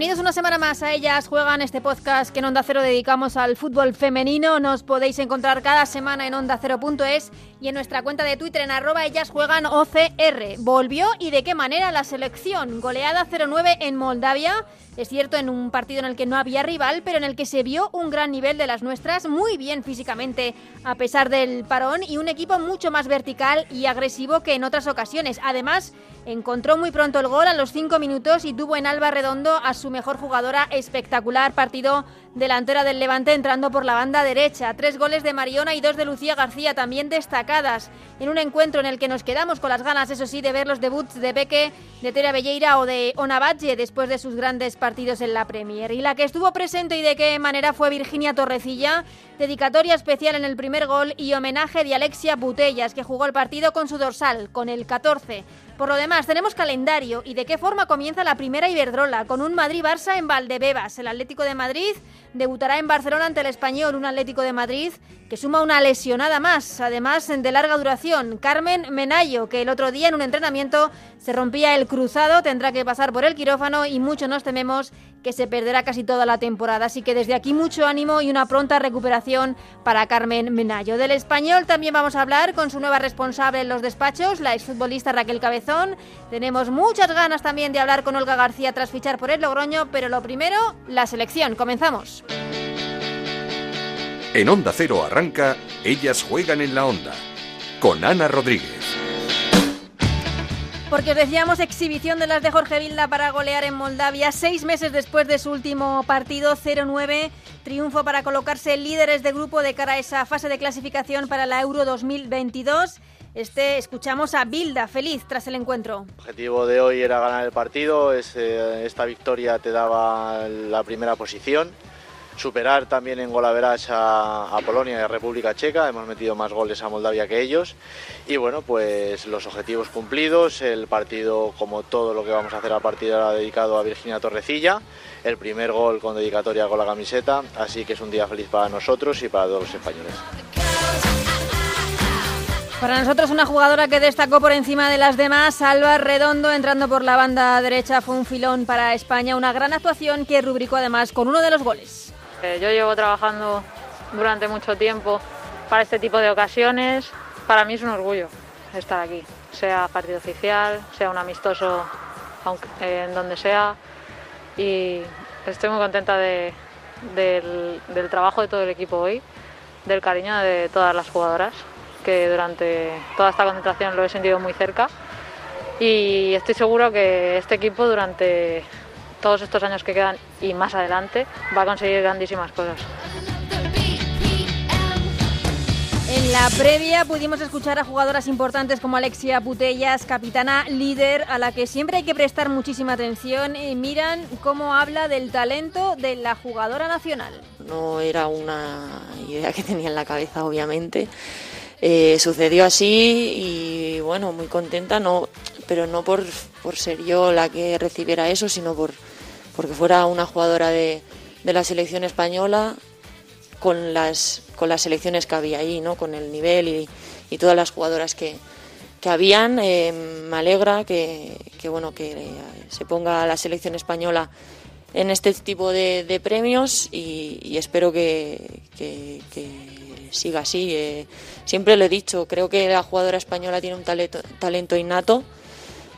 Bienvenidos una semana más a Ellas Juegan, este podcast que en Onda Cero dedicamos al fútbol femenino. Nos podéis encontrar cada semana en ondacero.es y en nuestra cuenta de Twitter en arroba Ellas Juegan OCR. Volvió y de qué manera la selección. Goleada 0-9 en Moldavia. Es cierto, en un partido en el que no había rival, pero en el que se vio un gran nivel de las nuestras, muy bien físicamente a pesar del parón y un equipo mucho más vertical y agresivo que en otras ocasiones. Además, encontró muy pronto el gol a los 5 minutos y tuvo en Alba Redondo a su mejor jugadora. Espectacular partido delantera del Levante entrando por la banda derecha. Tres goles de Mariona y dos de Lucía García también destacadas en un encuentro en el que nos quedamos con las ganas, eso sí, de ver los debuts de Peque, de Tera Belleira o de Onavalle después de sus grandes partidos en la Premier. Y la que estuvo presente y de qué manera fue Virginia Torrecilla, dedicatoria especial en el primer gol y homenaje de Alexia Butellas, que jugó el partido con su dorsal, con el 14. Por lo demás, tenemos calendario y de qué forma comienza la primera Iberdrola, con un Madrid-Barça en Valdebebas. El Atlético de Madrid debutará en Barcelona ante el Español, un Atlético de Madrid que suma una lesionada más, además de larga duración. Carmen Menayo, que el otro día en un entrenamiento se rompía el cruzado, tendrá que pasar por el quirófano y mucho nos tememos que se perderá casi toda la temporada. Así que desde aquí mucho ánimo y una pronta recuperación para Carmen Menayo. Del español también vamos a hablar con su nueva responsable en los despachos, la exfutbolista Raquel Cabezón. Tenemos muchas ganas también de hablar con Olga García tras fichar por el Logroño, pero lo primero, la selección. Comenzamos. En Onda Cero arranca Ellas juegan en la onda. Con Ana Rodríguez. Porque os decíamos exhibición de las de Jorge Vilda para golear en Moldavia seis meses después de su último partido 0-9. Triunfo para colocarse líderes de grupo de cara a esa fase de clasificación para la Euro 2022. Este escuchamos a Bilda feliz tras el encuentro. El objetivo de hoy era ganar el partido. Esta victoria te daba la primera posición superar también en golaveras a, a, Polonia y a República Checa. Hemos metido más goles a Moldavia que ellos. Y bueno, pues los objetivos cumplidos. El partido, como todo lo que vamos a hacer a partir de ahora, dedicado a Virginia Torrecilla. El primer gol con dedicatoria con la camiseta. Así que es un día feliz para nosotros y para todos los españoles. Para nosotros una jugadora que destacó por encima de las demás, Alba Redondo, entrando por la banda derecha, fue un filón para España, una gran actuación que rubricó además con uno de los goles. Eh, yo llevo trabajando durante mucho tiempo para este tipo de ocasiones. Para mí es un orgullo estar aquí, sea partido oficial, sea un amistoso aunque, eh, en donde sea. Y estoy muy contenta de, del, del trabajo de todo el equipo hoy, del cariño de todas las jugadoras, que durante toda esta concentración lo he sentido muy cerca. Y estoy seguro que este equipo durante todos estos años que quedan y más adelante va a conseguir grandísimas cosas. En la previa pudimos escuchar a jugadoras importantes como Alexia Putellas, capitana líder, a la que siempre hay que prestar muchísima atención. Y miran cómo habla del talento de la jugadora nacional. No era una idea que tenía en la cabeza, obviamente. Eh, sucedió así y bueno, muy contenta, no, pero no por, por ser yo la que recibiera eso, sino por, porque fuera una jugadora de, de, la selección española con las, con las selecciones que había ahí, ¿no? con el nivel y, y todas las jugadoras que, que habían. Eh, me alegra que, que, bueno, que se ponga la selección española en este tipo de, de premios y, y, espero que, que, siga así. Eh, siempre lo he dicho, creo que la jugadora española tiene un talento, talento innato.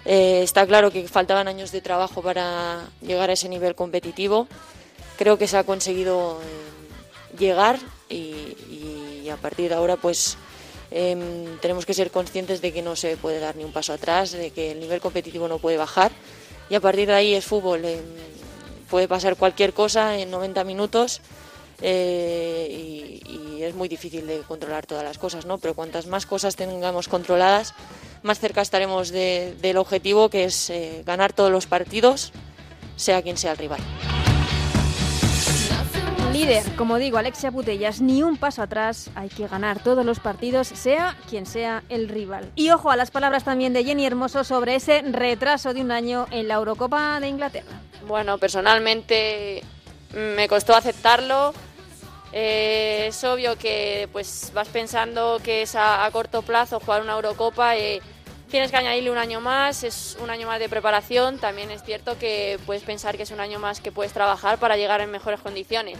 Eh, está claro que faltaban años de trabajo para llegar a ese nivel competitivo. Creo que se ha conseguido eh, llegar y, a partir de ahora pues eh, tenemos que ser conscientes de que no se puede dar ni un paso atrás, de que el nivel competitivo no puede bajar y a partir de ahí es fútbol. puede pasar cualquier cosa en 90 minutos. Eh, y, y, es muy difícil de controlar todas las cosas, ¿no? Pero cuantas más cosas tengamos controladas, más cerca estaremos de, del objetivo que es eh, ganar todos los partidos, sea quien sea el rival. Líder, como digo, Alexia Putellas, ni un paso atrás, hay que ganar todos los partidos, sea quien sea el rival. Y ojo a las palabras también de Jenny Hermoso sobre ese retraso de un año en la Eurocopa de Inglaterra. Bueno, personalmente me costó aceptarlo. Eh, es obvio que pues vas pensando que es a, corto plazo jugar una Eurocopa. y tienes que añadirle un año más, es un año más de preparación. También es cierto que puedes pensar que es un año más que puedes trabajar para llegar en mejores condiciones.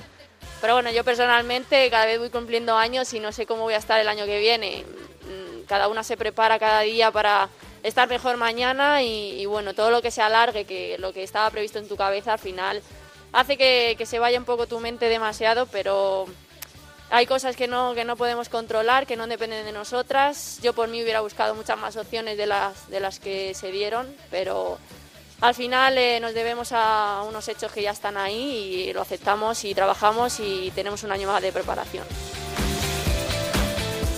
Pero bueno, yo personalmente cada vez voy cumpliendo años y no sé cómo voy a estar el año que viene. Mm, cada una se prepara cada día para estar mejor mañana y, bueno, todo lo que se alargue, que lo que estaba previsto en tu cabeza al final hace que, se vaya un poco tu mente demasiado, pero hay cosas que no, que no podemos controlar, que no dependen de nosotras. Yo por mí hubiera buscado muchas más opciones de las, de las que se dieron, pero al final eh, nos debemos a unos hechos que ya están ahí y lo aceptamos y trabajamos y tenemos un año más de preparación.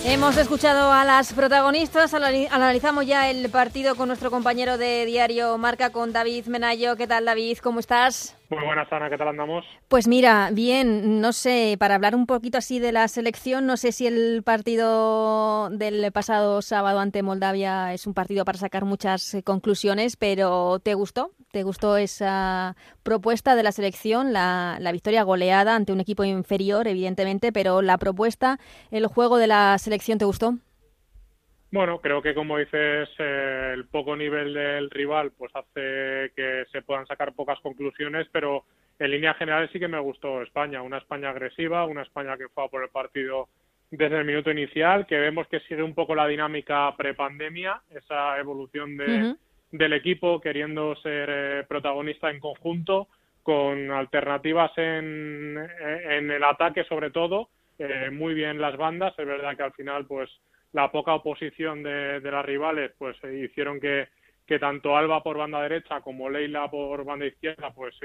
Hemos escuchado a las protagonistas, analizamos ya el partido con nuestro compañero de diario Marca, con David Menayo. ¿Qué tal, David? ¿Cómo estás? Muy buenas, Ana. ¿Qué tal andamos? Pues mira, bien, no sé, para hablar un poquito así de la selección, no sé si el partido del pasado sábado ante Moldavia es un partido para sacar muchas eh, conclusiones, pero ¿te gustó? ¿Te gustó esa propuesta de la selección? La, victoria goleada ante un equipo inferior, evidentemente, pero la propuesta, el juego de la selección, ¿te gustó? Bueno, creo que como dices, eh, el poco nivel del rival pues hace que se puedan sacar pocas conclusiones, pero en línea general sí que me gustó España, una España agresiva, una España que fue a por el partido desde el minuto inicial, que vemos que sigue un poco la dinámica prepandemia, esa evolución de, del equipo queriendo ser eh, protagonista en conjunto, con alternativas en, en el ataque sobre todo, eh, muy bien las bandas, es verdad que al final pues la poca oposición de, de las rivales pues eh, hicieron que, que tanto Alba por banda derecha como Leila por banda izquierda pues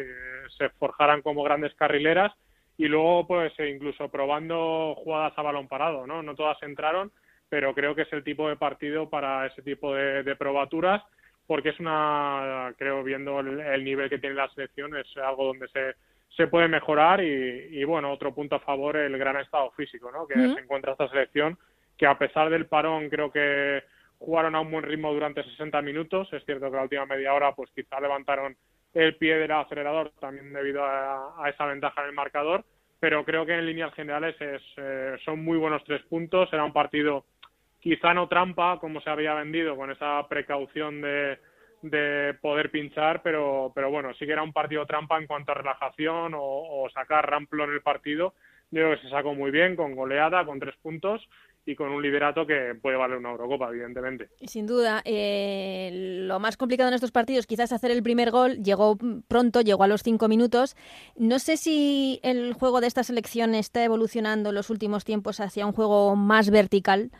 se forjaran como grandes carrileras y luego pues incluso probando jugadas a balón parado, ¿no? No todas entraron, pero creo que es el tipo de partido para ese tipo de, de probaturas porque es una, creo, viendo el, nivel que tiene la selección, es algo donde se, se puede mejorar y, bueno, otro punto a favor, el gran estado físico, ¿no? Que se encuentra esta selección, que a pesar del parón creo que jugaron a un buen ritmo durante 60 minutos, es cierto que la última media hora pues quizá levantaron el pie del acelerador también debido a, esa ventaja en el marcador, pero creo que en líneas generales es, eh, son muy buenos tres puntos, era un partido quizá no trampa como se había vendido con esa precaución de, de poder pinchar, pero, pero bueno, sí que era un partido trampa en cuanto a relajación o, sacar ramplo en el partido. Yo creo que se sacó muy bien, con goleada, con tres puntos y con un liderato que puede valer una Eurocopa, evidentemente. Sin duda, eh, lo más complicado en estos partidos quizás hacer el primer gol, llegó pronto, llegó a los cinco minutos. No sé si el juego de esta selección está evolucionando en los últimos tiempos hacia un juego más vertical.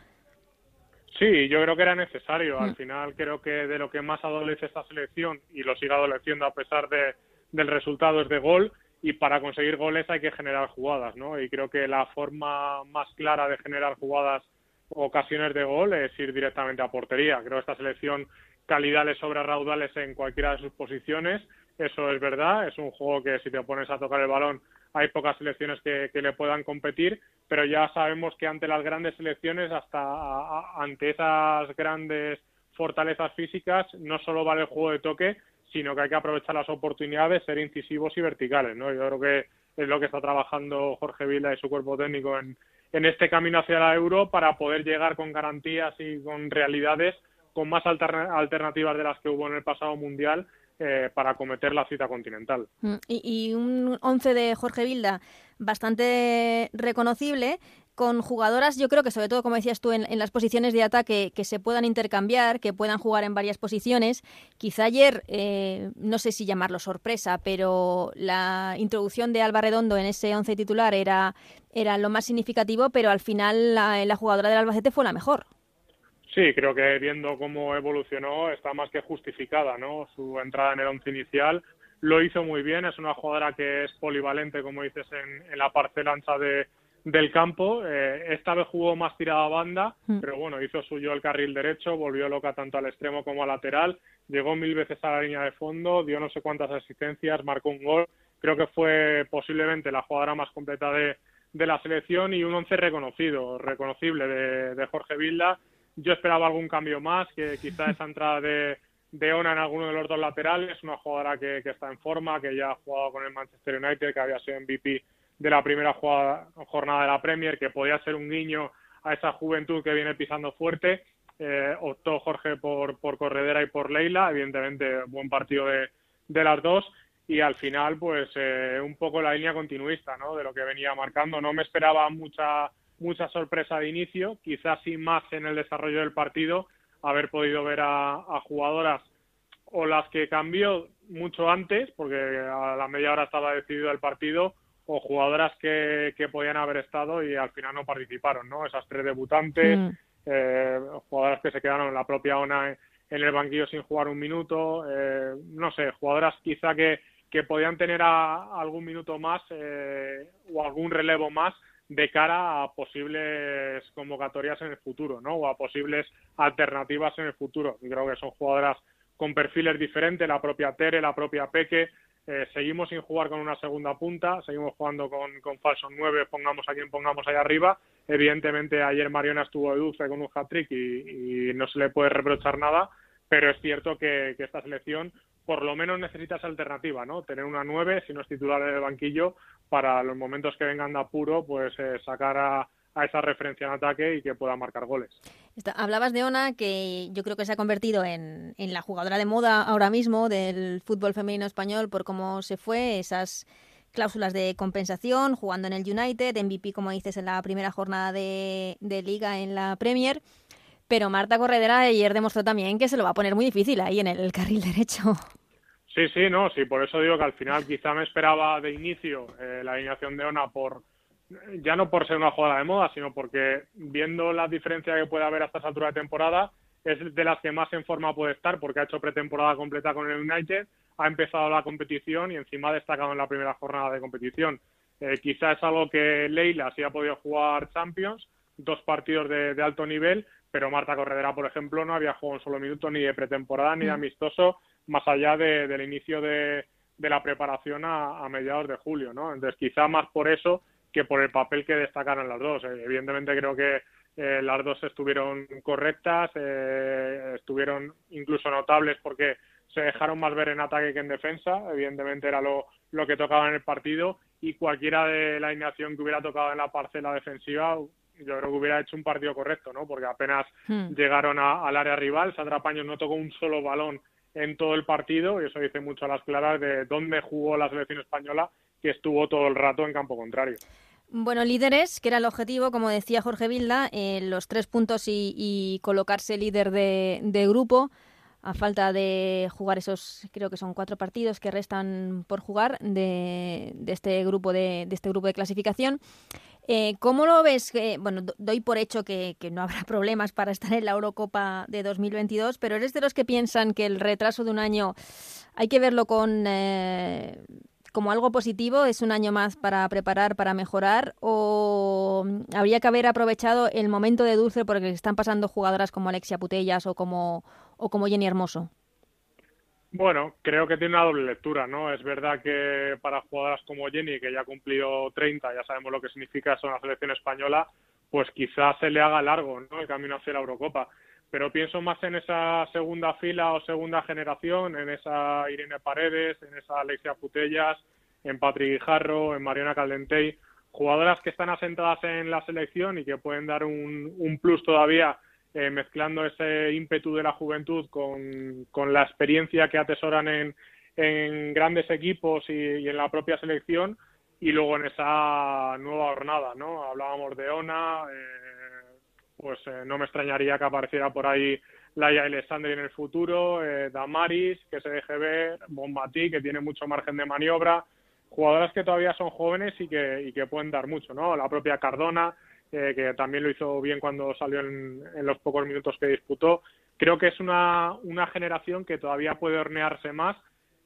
Sí, yo creo que era necesario. Al mm. final creo que de lo que más adolece esta selección y lo sigue adoleciendo a pesar de, del resultado es de gol y para conseguir goles hay que generar jugadas, ¿no? Y creo que la forma más clara de generar jugadas ocasiones de gol es ir directamente a portería. Creo que esta selección calidad le sobra raudales en cualquiera de sus posiciones. Eso es verdad. Es un juego que si te pones a tocar el balón hay pocas selecciones que, le puedan competir, pero ya sabemos que ante las grandes selecciones, hasta ante esas grandes fortalezas físicas, no solo vale el juego de toque, sino que hay que aprovechar las oportunidades, ser incisivos y verticales, ¿no? Yo creo que es lo que está trabajando Jorge Vila y su cuerpo técnico en, este camino hacia la Euro para poder llegar con garantías y con realidades con más alternativas de las que hubo en el pasado mundial eh, para acometer la cita continental. Mm, y, un 11 de Jorge Vilda bastante reconocible, con jugadoras, yo creo que sobre todo, como decías tú, en, las posiciones de ataque que se puedan intercambiar, que puedan jugar en varias posiciones. Quizá ayer, eh, no sé si llamarlo sorpresa, pero la introducción de Alba Redondo en ese once titular era, era lo más significativo, pero al final la, jugadora del Albacete fue la mejor. Sí, creo que viendo cómo evolucionó está más que justificada, ¿no? Su entrada en el once inicial lo hizo muy bien, es una jugadora que es polivalente, como dices, en, la parcela ancha de, del campo. Eh, esta vez jugó más tirada a banda, mm. pero bueno, hizo suyo el carril derecho, volvió loca tanto al extremo como al lateral, llegó mil veces a la línea de fondo, dio no sé cuántas asistencias, marcó un gol. Creo que fue posiblemente la jugadora más completa de, de la selección y un once reconocido, reconocible de, de Jorge Vilda yo esperaba algún cambio más, que quizá esa entrada de, de Ona en alguno de los dos laterales, una jugadora que, está en forma, que ya ha jugado con el Manchester United, que había sido MVP de la primera jornada de la Premier, que podía ser un guiño a esa juventud que viene pisando fuerte. Eh, optó Jorge por, por Corredera y por Leila, evidentemente buen partido de, de las dos y al final pues eh, un poco la línea continuista ¿no? de lo que venía marcando. No me esperaba mucha mucha sorpresa de inicio, quizás sin más en el desarrollo del partido, haber podido ver a, jugadoras o las que cambió mucho antes, porque a la media hora estaba decidido el partido, o jugadoras que, que podían haber estado y al final no participaron, ¿no? Esas tres debutantes, mm. eh, jugadoras que se quedaron en la propia ONA en, el banquillo sin jugar un minuto, eh, no sé, jugadoras quizá que, que podían tener algún minuto más eh, o algún relevo más de cara a posibles convocatorias en el futuro, ¿no? O a posibles alternativas en el futuro. Y creo que son jugadoras con perfiles diferentes, la propia Tere, la propia Peque. Eh, seguimos sin jugar con una segunda punta, seguimos jugando con, con falso 9, pongamos a quien pongamos ahí arriba. Evidentemente, ayer Mariona estuvo dulce con un hat-trick y, no se le puede reprochar nada, pero es cierto que, esta selección por lo menos necesitas alternativa, ¿no? Tener una 9, si no es titular en el banquillo, para los momentos que vengan de apuro, pues eh, sacar a, esa referencia en ataque y que pueda marcar goles. hablabas de Ona, que yo creo que se ha convertido en, en, la jugadora de moda ahora mismo del fútbol femenino español por cómo se fue, esas cláusulas de compensación, jugando en el United, MVP, como dices, en la primera jornada de, de liga en la Premier. Pero Marta Corredera ayer demostró también que se lo va a poner muy difícil ahí en el carril derecho. Sí, sí, no, sí, por eso digo que al final quizá me esperaba de inicio eh, la alineación de Ona por ya no por ser una jugada de moda, sino porque viendo la diferencia que puede haber a estas alturas de temporada, es de las que más en forma puede estar porque ha hecho pretemporada completa con el United, ha empezado la competición y encima ha destacado en la primera jornada de competición. Eh, quizá es algo que Leila sí ha podido jugar Champions, dos partidos de, de alto nivel, pero Marta Corredera, por ejemplo, no había jugado un solo minuto ni de pretemporada ni de mm. amistoso, más allá del inicio de, la preparación a, mediados de julio, ¿no? Entonces, quizá más por eso que por el papel que destacaron las dos. Eh, evidentemente, creo que eh, las dos estuvieron correctas, eh, estuvieron incluso notables porque se dejaron más ver en ataque que en defensa. Evidentemente, era lo, lo que tocaba en el partido y cualquiera de la alineación que hubiera tocado en la parcela defensiva yo creo que hubiera hecho un partido correcto, ¿no? Porque apenas hmm. llegaron al área rival, Sandra Paños no tocó un solo balón en todo el partido y eso dice mucho a las claras de dónde jugó la selección española que estuvo todo el rato en campo contrario. Bueno, líderes, que era el objetivo, como decía Jorge Vilda, eh, los tres puntos y, colocarse líder de, grupo a falta de jugar esos, creo que son cuatro partidos que restan por jugar de, este grupo de, de este grupo de clasificación. Eh, ¿Cómo lo ves? bueno, doy por hecho que, no habrá problemas para estar en la Eurocopa de 2022, pero ¿eres de los que piensan que el retraso de un año hay que verlo con eh, como algo positivo? ¿Es un año más para preparar, para mejorar? ¿O habría que haber aprovechado el momento de dulce porque están pasando jugadoras como Alexia Putellas o como, o como Jenny Hermoso? Bueno, creo que tiene una doble lectura, ¿no? Es verdad que para jugadoras como Jenny, que ya ha cumplido 30, ya sabemos lo que significa eso en la selección española, pues quizás se le haga largo, ¿no? El camino hacia la Eurocopa. Pero pienso más en esa segunda fila o segunda generación, en esa Irene Paredes, en esa Alexia Putellas, en Patrick Guijarro, en Mariana Caldentey, jugadoras que están asentadas en la selección y que pueden dar un, plus todavía eh, mezclando ese ímpetu de la juventud con, la experiencia que atesoran en, en grandes equipos y, en la propia selección y luego en esa nueva jornada, ¿no? Hablábamos de Ona, eh, pues eh, no me extrañaría que apareciera por ahí Laia Alexander en el futuro, Damaris, que se deje ver, Bombati, que tiene mucho margen de maniobra, jugadoras que todavía son jóvenes y que, pueden dar mucho, ¿no? La propia Cardona, que también lo hizo bien cuando salió en, los pocos minutos que disputó. Creo que es una, una generación que todavía puede hornearse más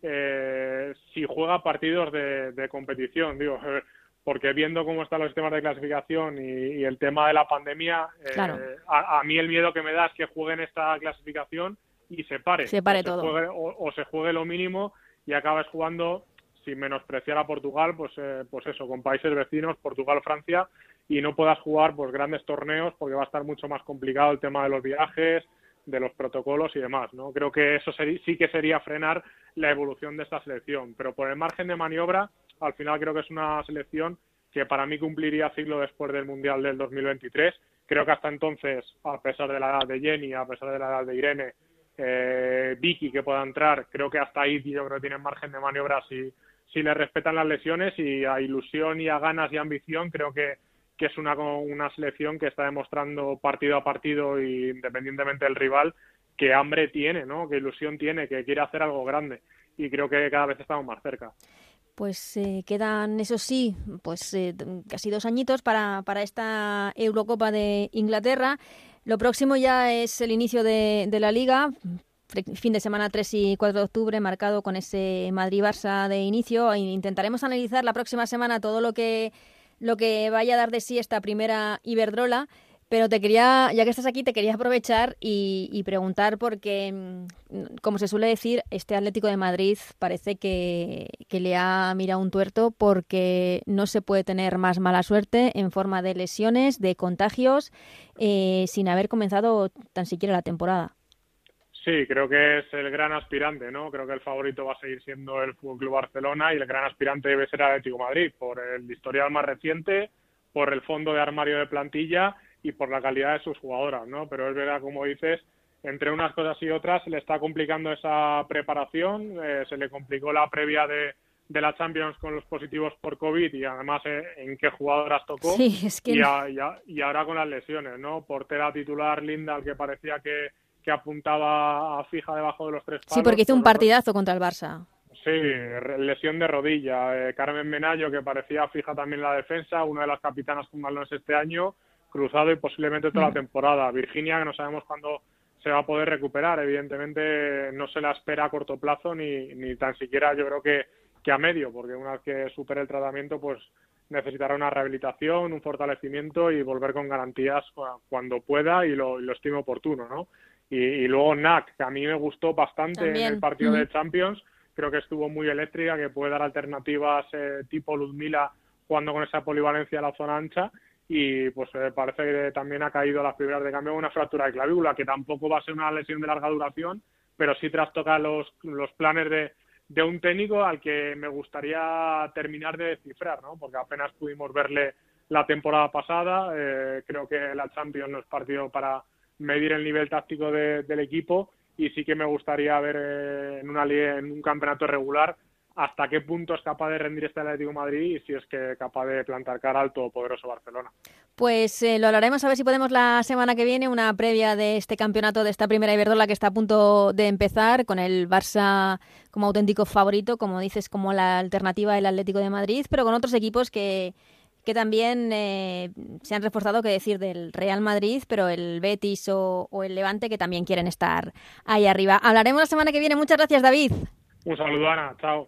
eh, si juega partidos de, competición, digo, porque viendo cómo están los sistemas de clasificación y, el tema de la pandemia, eh, a, mí el miedo que me da es que jueguen esta clasificación y se pare. Se pare o todo. Se juegue, o, se juegue lo mínimo y acabes jugando sin menospreciar a Portugal, pues, eh, pues eso, con países vecinos, Portugal, Francia, y no puedas jugar pues grandes torneos porque va a estar mucho más complicado el tema de los viajes, de los protocolos y demás, ¿no? Creo que eso sí que sería frenar la evolución de esta selección, pero por el margen de maniobra, al final creo que es una selección que para mí cumpliría siglo después del Mundial del 2023. Creo que hasta entonces, a pesar de la edad de Jenny, a pesar de la edad de Irene, eh, Vicky que pueda entrar, creo que hasta ahí yo creo que tienen margen de maniobra si, si le respetan las lesiones y a ilusión y a ganas y ambición creo que, que es una, una selección que está demostrando partido a partido y independientemente del rival que hambre tiene, ¿no? que ilusión tiene, que quiere hacer algo grande y creo que cada vez estamos más cerca. Pues eh, quedan, eso sí, pues eh, casi dos añitos para, para esta Eurocopa de Inglaterra. Lo próximo ya es el inicio de, la liga, fin de semana 3 y 4 de octubre, marcado con ese Madrid-Barça de inicio. E intentaremos analizar la próxima semana todo lo que, lo que vaya a dar de sí esta primera Iberdrola. Pero te quería, ya que estás aquí, te quería aprovechar y, preguntar porque, mm, como se suele decir, este Atlético de Madrid parece que, le ha mirado un tuerto porque no se puede tener más mala suerte en forma de lesiones, de contagios, eh, sin haber comenzado tan siquiera la temporada. Sí, creo que es el gran aspirante, ¿no? Creo que el favorito va a seguir siendo el Fútbol Club Barcelona y el gran aspirante debe ser Atlético Madrid por el historial más reciente, por el fondo de armario de plantilla y por la calidad de sus jugadoras, ¿no? Pero es verdad, como dices, entre unas cosas y otras se le está complicando esa preparación, eh, se le complicó la previa de, de la Champions con los positivos por COVID y además eh, en qué jugadoras tocó sí, es que... y, y, ahora con las lesiones, ¿no? Portera titular Linda, que parecía que, que apuntaba a fija debajo de los tres palos. Sí, porque hizo un partidazo contra el Barça. Sí, lesión de rodilla. Eh, Carmen Menayo, que parecía fija también la defensa, una de las capitanas con balones este año, cruzado y posiblemente toda la mm. temporada. Virginia, que no sabemos cuándo se va a poder recuperar. Evidentemente no se la espera a corto plazo ni, ni tan siquiera yo creo que, que a medio, porque una vez que supere el tratamiento, pues necesitará una rehabilitación, un fortalecimiento y volver con garantías cuando pueda y lo, lo estime oportuno, ¿no? Y, luego NAC, que a mí me gustó bastante en el partido de mm. Champions, creo que estuvo muy eléctrica, que puede dar alternativas eh, tipo Luzmila jugando con esa polivalencia a la zona ancha y pues eh, parece que también ha caído las primeras de cambio una fractura de clavícula, que tampoco va a ser una lesión de larga duración, pero sí trastoca los, los planes de, de un técnico al que me gustaría terminar de descifrar, ¿no? porque apenas pudimos verle la temporada pasada, eh, creo que la Champions no es partido para medir el nivel táctico del equipo y sí que me gustaría ver eh, en una en un campeonato regular hasta qué punto es capaz de rendir este Atlético Madrid y si es que capaz de plantar cara al poderoso Barcelona. Pues eh, lo hablaremos a ver si podemos la semana que viene una previa de este campeonato de esta primera Iberdrola que está a punto de empezar con el Barça como auténtico favorito, como dices, como la alternativa del Atlético de Madrid, pero con otros equipos que que también eh, se han reforzado, que decir, del Real Madrid, pero el Betis o, o, el Levante que también quieren estar ahí arriba. Hablaremos la semana que viene. Muchas gracias, David. Un saludo, Ana. Chao.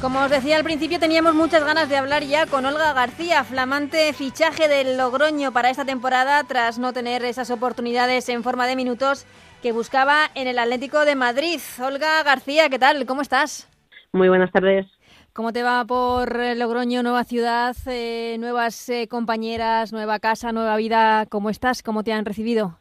Como os decía al principio, teníamos muchas ganas de hablar ya con Olga García, flamante fichaje del Logroño para esta temporada tras no tener esas oportunidades en forma de minutos que buscaba en el Atlético de Madrid. Olga García, ¿qué tal? ¿Cómo estás? Muy buenas tardes. ¿Cómo te va por Logroño, nueva ciudad, eh, nuevas eh, compañeras, nueva casa, nueva vida? ¿Cómo estás? ¿Cómo te han recibido?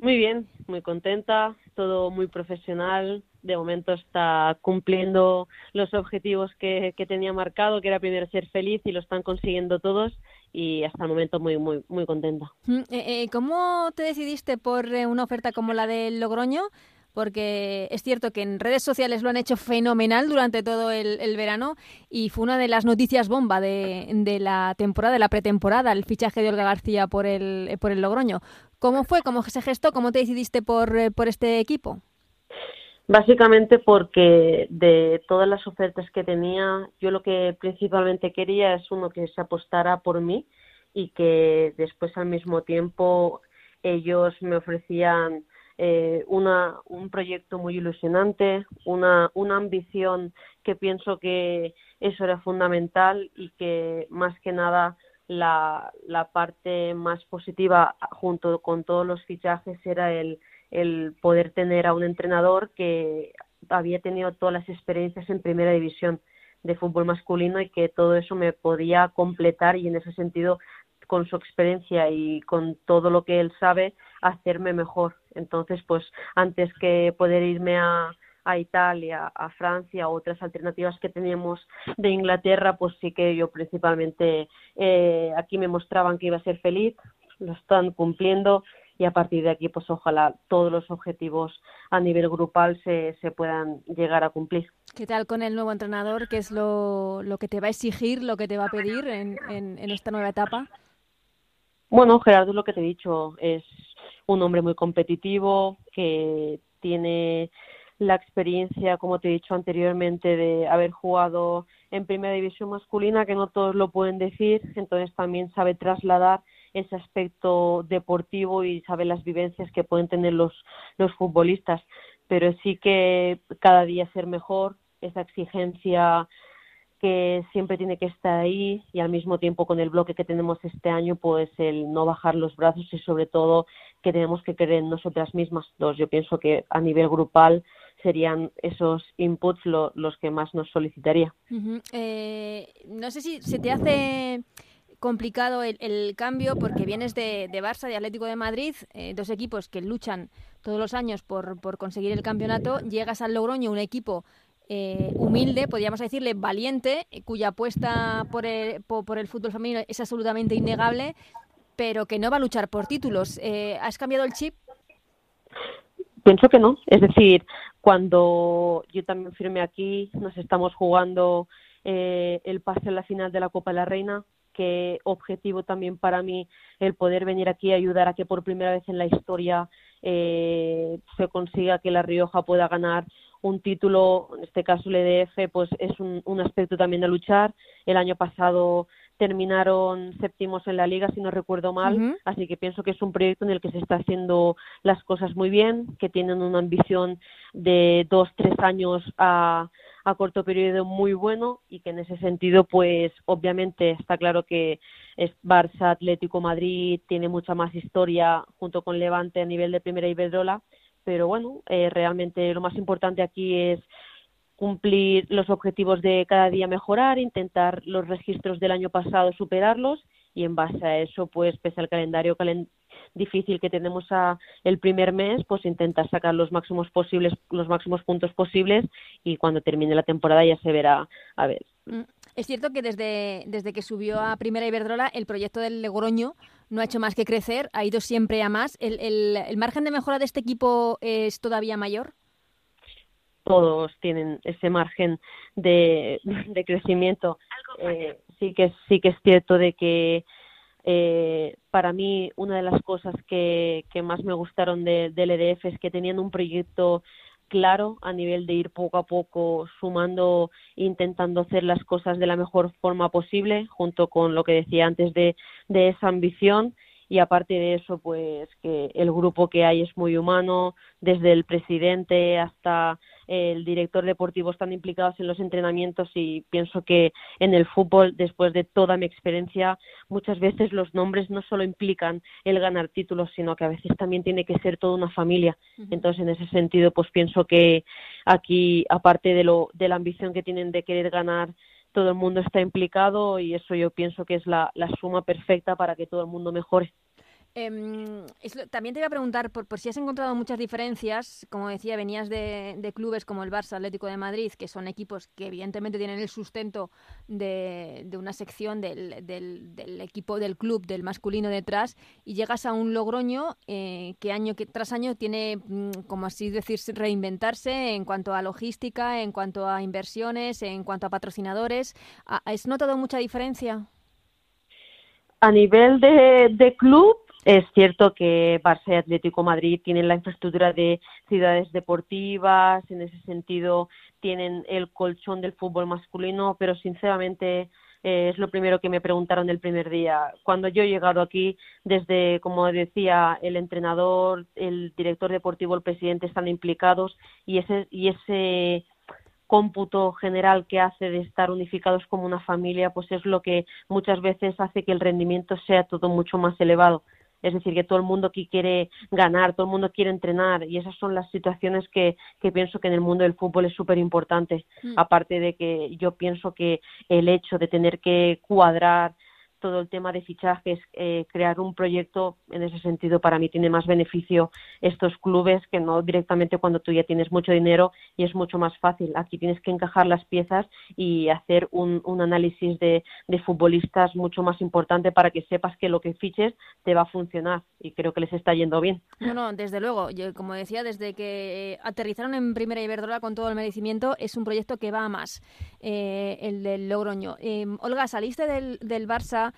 Muy bien, muy contenta, todo muy profesional. De momento está cumpliendo los objetivos que, tenía marcado, que era primero ser feliz y lo están consiguiendo todos y hasta el momento muy muy muy contenta. Mm, eh, eh, ¿Cómo te decidiste por eh, una oferta como la del Logroño? Porque es cierto que en redes sociales lo han hecho fenomenal durante todo el, verano y fue una de las noticias bomba de, de, la temporada, de la pretemporada, el fichaje de Olga García por el, por el Logroño. ¿Cómo fue? ¿Cómo se gestó? ¿Cómo te decidiste por, eh, por este equipo? Básicamente porque de todas las ofertas que tenía, yo lo que principalmente quería es uno que se apostara por mí y que después al mismo tiempo ellos me ofrecían eh, una, un proyecto muy ilusionante, una, una ambición que pienso que eso era fundamental y que más que nada la, la parte más positiva junto con todos los fichajes era el, el poder tener a un entrenador que había tenido todas las experiencias en primera división de fútbol masculino y que todo eso me podía completar y en ese sentido con su experiencia y con todo lo que él sabe hacerme mejor. Entonces, pues antes que poder irme a, a Italia, a Francia, otras alternativas que teníamos de Inglaterra, pues sí que yo principalmente eh, aquí me mostraban que iba a ser feliz, lo están cumpliendo y a partir de aquí, pues ojalá todos los objetivos a nivel grupal se, se puedan llegar a cumplir. ¿Qué tal con el nuevo entrenador? ¿Qué es lo, lo que te va a exigir, lo que te va a pedir en, en, en esta nueva etapa? Bueno, Gerardo, lo que te he dicho, es un hombre muy competitivo, que tiene la experiencia, como te he dicho anteriormente, de haber jugado en primera división masculina, que no todos lo pueden decir, entonces también sabe trasladar ese aspecto deportivo y sabe las vivencias que pueden tener los, los futbolistas, pero sí que cada día ser mejor, esa exigencia que siempre tiene que estar ahí y al mismo tiempo con el bloque que tenemos este año, pues el no bajar los brazos y sobre todo que tenemos que creer en nosotras mismas dos. Yo pienso que a nivel grupal serían esos inputs los que más nos solicitaría. eh, no sé si se te hace complicado el, cambio porque vienes de, de, Barça, de Atlético de Madrid, eh, dos equipos que luchan todos los años por, por conseguir el campeonato, llegas al Logroño, un equipo eh, humilde, podríamos decirle valiente, cuya apuesta por el, por, por el, fútbol femenino es absolutamente innegable, pero que no va a luchar por títulos. Eh, ¿Has cambiado el chip? Pienso que no. Es decir, cuando yo también firmé aquí, nos estamos jugando eh, el pase a la final de la Copa de la Reina, que objetivo también para mí el poder venir aquí a ayudar a que por primera vez en la historia eh, se consiga que La Rioja pueda ganar un título, en este caso el EDF, pues es un, un aspecto también de luchar. El año pasado terminaron séptimos en la liga, si no recuerdo mal, uh -huh. así que pienso que es un proyecto en el que se está haciendo las cosas muy bien, que tienen una ambición de dos, tres años a, a corto periodo muy bueno y que en ese sentido, pues obviamente está claro que es Barça, Atlético, Madrid, tiene mucha más historia junto con Levante a nivel de Primera Iberdrola, pero bueno, eh, realmente lo más importante aquí es cumplir los objetivos de cada día mejorar, intentar los registros del año pasado superarlos y en base a eso, pues pese al calendario calen difícil que tenemos a el primer mes, pues intentar sacar los máximos posibles, los máximos puntos posibles y cuando termine la temporada ya se verá a ver. Es cierto que desde, desde que subió a Primera Iberdrola el proyecto del Logroño no ha hecho más que crecer, ha ido siempre a más. ¿El, el, el margen de mejora de este equipo es todavía mayor? Todos tienen ese margen de, de crecimiento. Eh, sí que sí que es cierto de que eh, para mí una de las cosas que, que más me gustaron de, del EDF es que tenían un proyecto claro a nivel de ir poco a poco sumando intentando hacer las cosas de la mejor forma posible junto con lo que decía antes de, de esa ambición y aparte de eso pues que el grupo que hay es muy humano desde el presidente hasta el director deportivo están implicados en los entrenamientos y pienso que en el fútbol después de toda mi experiencia muchas veces los nombres no solo implican el ganar títulos sino que a veces también tiene que ser toda una familia entonces en ese sentido pues pienso que aquí aparte de lo de la ambición que tienen de querer ganar todo el mundo está implicado y eso yo pienso que es la, la suma perfecta para que todo el mundo mejore. Eh, también te iba a preguntar por, por, si has encontrado muchas diferencias, como decía, venías de, de, clubes como el Barça Atlético de Madrid, que son equipos que evidentemente tienen el sustento de, una sección del, del, equipo del club, del masculino detrás, y llegas a un Logroño eh, que año que tras año tiene, mm, como así decir, reinventarse en cuanto a logística, en cuanto a inversiones, en cuanto a patrocinadores. ¿Has notado mucha diferencia? A nivel de club, es cierto que Barça y Atlético Madrid tienen la infraestructura de ciudades deportivas, en ese sentido tienen el colchón del fútbol masculino, pero sinceramente eh, es lo primero que me preguntaron el primer día. Cuando yo he llegado aquí, desde, como decía, el entrenador, el director deportivo, el presidente están implicados y ese, y ese cómputo general que hace de estar unificados como una familia, pues es lo que muchas veces hace que el rendimiento sea todo mucho más elevado es decir, que todo el mundo aquí quiere ganar, todo el mundo quiere entrenar y esas son las situaciones que, que pienso que en el mundo del fútbol es súper importante, mm. aparte de que yo pienso que el hecho de tener que cuadrar todo el tema de fichajes, eh, crear un proyecto, en ese sentido para mí tiene más beneficio estos clubes que no directamente cuando tú ya tienes mucho dinero y es mucho más fácil. Aquí tienes que encajar las piezas y hacer un, un análisis de, de, futbolistas mucho más importante para que sepas que lo que fiches te va a funcionar y creo que les está yendo bien. Bueno, desde luego, yo, como decía, desde que eh, aterrizaron en Primera Iberdrola con todo el merecimiento, es un proyecto que va a más, eh, el del Logroño. Olga, saliste del, del Barça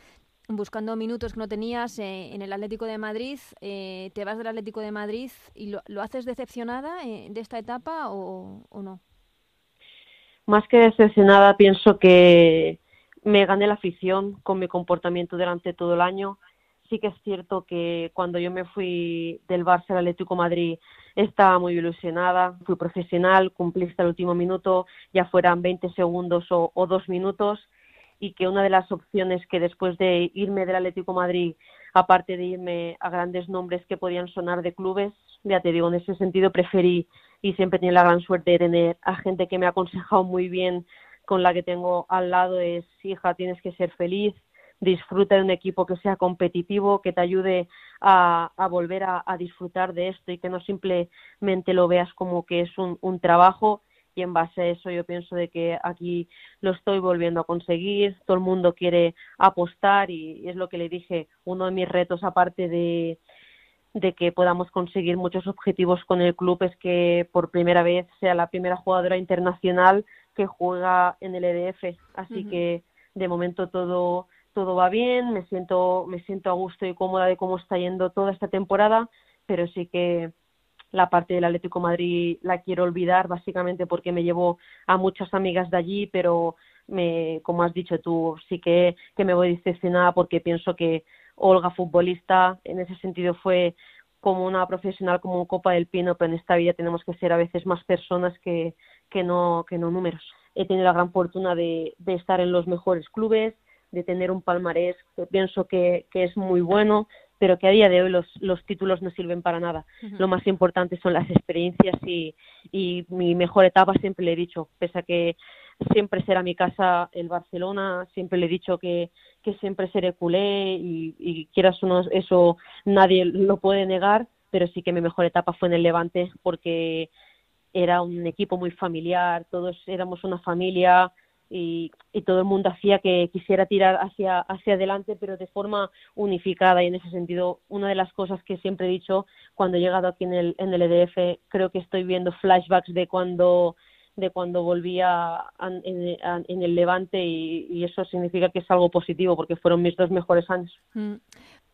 buscando minutos que no tenías eh, en el Atlético de Madrid, eh, te vas del Atlético de Madrid y lo, haces decepcionada eh, de esta etapa o, no? Más que decepcionada, pienso que me gané la afición con mi comportamiento durante todo el año. Sí que es cierto que cuando yo me fui del Barça al Atlético Madrid estaba muy ilusionada, fui profesional, cumplí hasta el último minuto, ya fueran 20 segundos o dos minutos y que una de las opciones que después de irme del Atlético Madrid, aparte de irme a grandes nombres que podían sonar de clubes, ya te digo, en ese sentido preferí y siempre tenía la gran suerte de tener a gente que me ha aconsejado muy bien, con la que tengo al lado es, hija, tienes que ser feliz, disfruta de un equipo que sea competitivo, que te ayude a, volver a, disfrutar de esto y que no simplemente lo veas como que es un, un trabajo y en base a eso yo pienso de que aquí lo estoy volviendo a conseguir, todo el mundo quiere apostar y es lo que le dije, uno de mis retos aparte de, de que podamos conseguir muchos objetivos con el club es que por primera vez sea la primera jugadora internacional que juega en el EDF, así que de momento todo todo va bien, me siento me siento a gusto y cómoda de cómo está yendo toda esta temporada, pero sí que la parte del Atlético Madrid la quiero olvidar básicamente porque me llevo a muchas amigas de allí, pero me, como has dicho tú, sí que, que me voy decepcionada porque pienso que Olga futbolista en ese sentido fue como una profesional, como un copa del pino, pero en esta vida tenemos que ser a veces más personas que, que, no, que no números. He tenido la gran fortuna de, estar en los mejores clubes, de tener un palmarés que pienso que es muy bueno, pero que a día de hoy los, los títulos no sirven para nada. Lo más importante son las experiencias y, y mi mejor etapa siempre le he dicho, pese a que siempre será mi casa el Barcelona, siempre le he dicho que, que siempre seré culé y, y quieras o no, eso nadie lo puede negar, pero sí que mi mejor etapa fue en el Levante porque era un equipo muy familiar, todos éramos una familia, y, todo el mundo hacía que quisiera tirar hacia, hacia adelante, pero de forma unificada. Y en ese sentido, una de las cosas que siempre he dicho cuando he llegado aquí en el, en el EDF, creo que estoy viendo flashbacks de cuando de cuando volvía en, el Levante y, eso significa que es algo positivo porque fueron mis dos mejores años.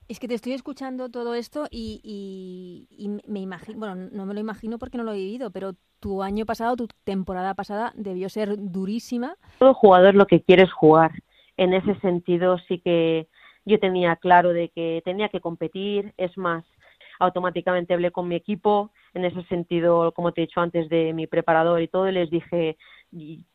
Es que te estoy escuchando todo esto y, me imagino, bueno, no me lo imagino porque no lo he vivido, pero tu año pasado, tu temporada pasada debió ser durísima. Todo jugador lo que quiere es jugar. En ese sentido sí que yo tenía claro de que tenía que competir, es más, automáticamente hablé con mi equipo, en ese sentido, como te he dicho antes, de mi preparador y todo, y les dije,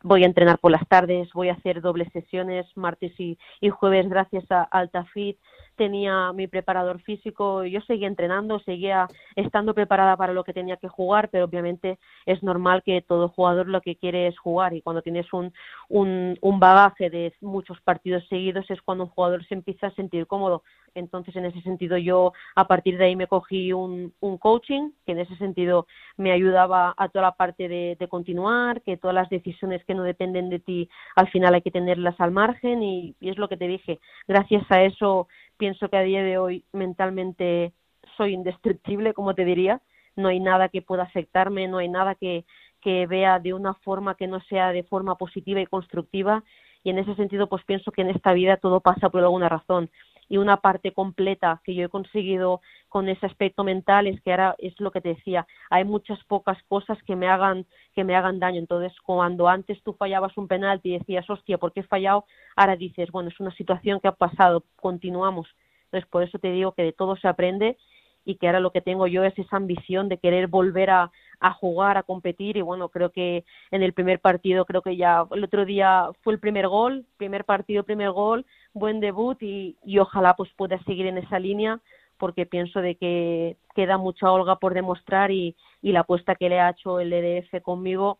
voy a entrenar por las tardes, voy a hacer dobles sesiones, martes y, jueves, gracias a AltaFit, tenía mi preparador físico, yo seguía entrenando, seguía estando preparada para lo que tenía que jugar, pero obviamente es normal que todo jugador lo que quiere es jugar y cuando tienes un, un, un bagaje de muchos partidos seguidos es cuando un jugador se empieza a sentir cómodo. Entonces, en ese sentido, yo a partir de ahí me cogí un, un coaching que en ese sentido me ayudaba a toda la parte de, de continuar, que todas las decisiones que no dependen de ti al final hay que tenerlas al margen y, y es lo que te dije. Gracias a eso pienso que a día de hoy mentalmente soy indestructible, como te diría. No hay nada que pueda afectarme, no hay nada que, que vea de una forma que no sea de forma positiva y constructiva. Y en ese sentido, pues pienso que en esta vida todo pasa por alguna razón. Y una parte completa que yo he conseguido con ese aspecto mental es que ahora es lo que te decía, hay muchas pocas cosas que me hagan que me hagan daño. Entonces, cuando antes tú fallabas un penalti y decías, hostia, ¿por qué he fallado? Ahora dices, bueno, es una situación que ha pasado, continuamos. Entonces, por eso te digo que de todo se aprende y que ahora lo que tengo yo es esa ambición de querer volver a, jugar, a competir y bueno, creo que en el primer partido, creo que ya el otro día fue el primer gol, primer partido, primer gol, buen debut y, y ojalá pues pueda seguir en esa línea porque pienso de que queda mucha Olga por demostrar y, y la apuesta que le ha hecho el EDF conmigo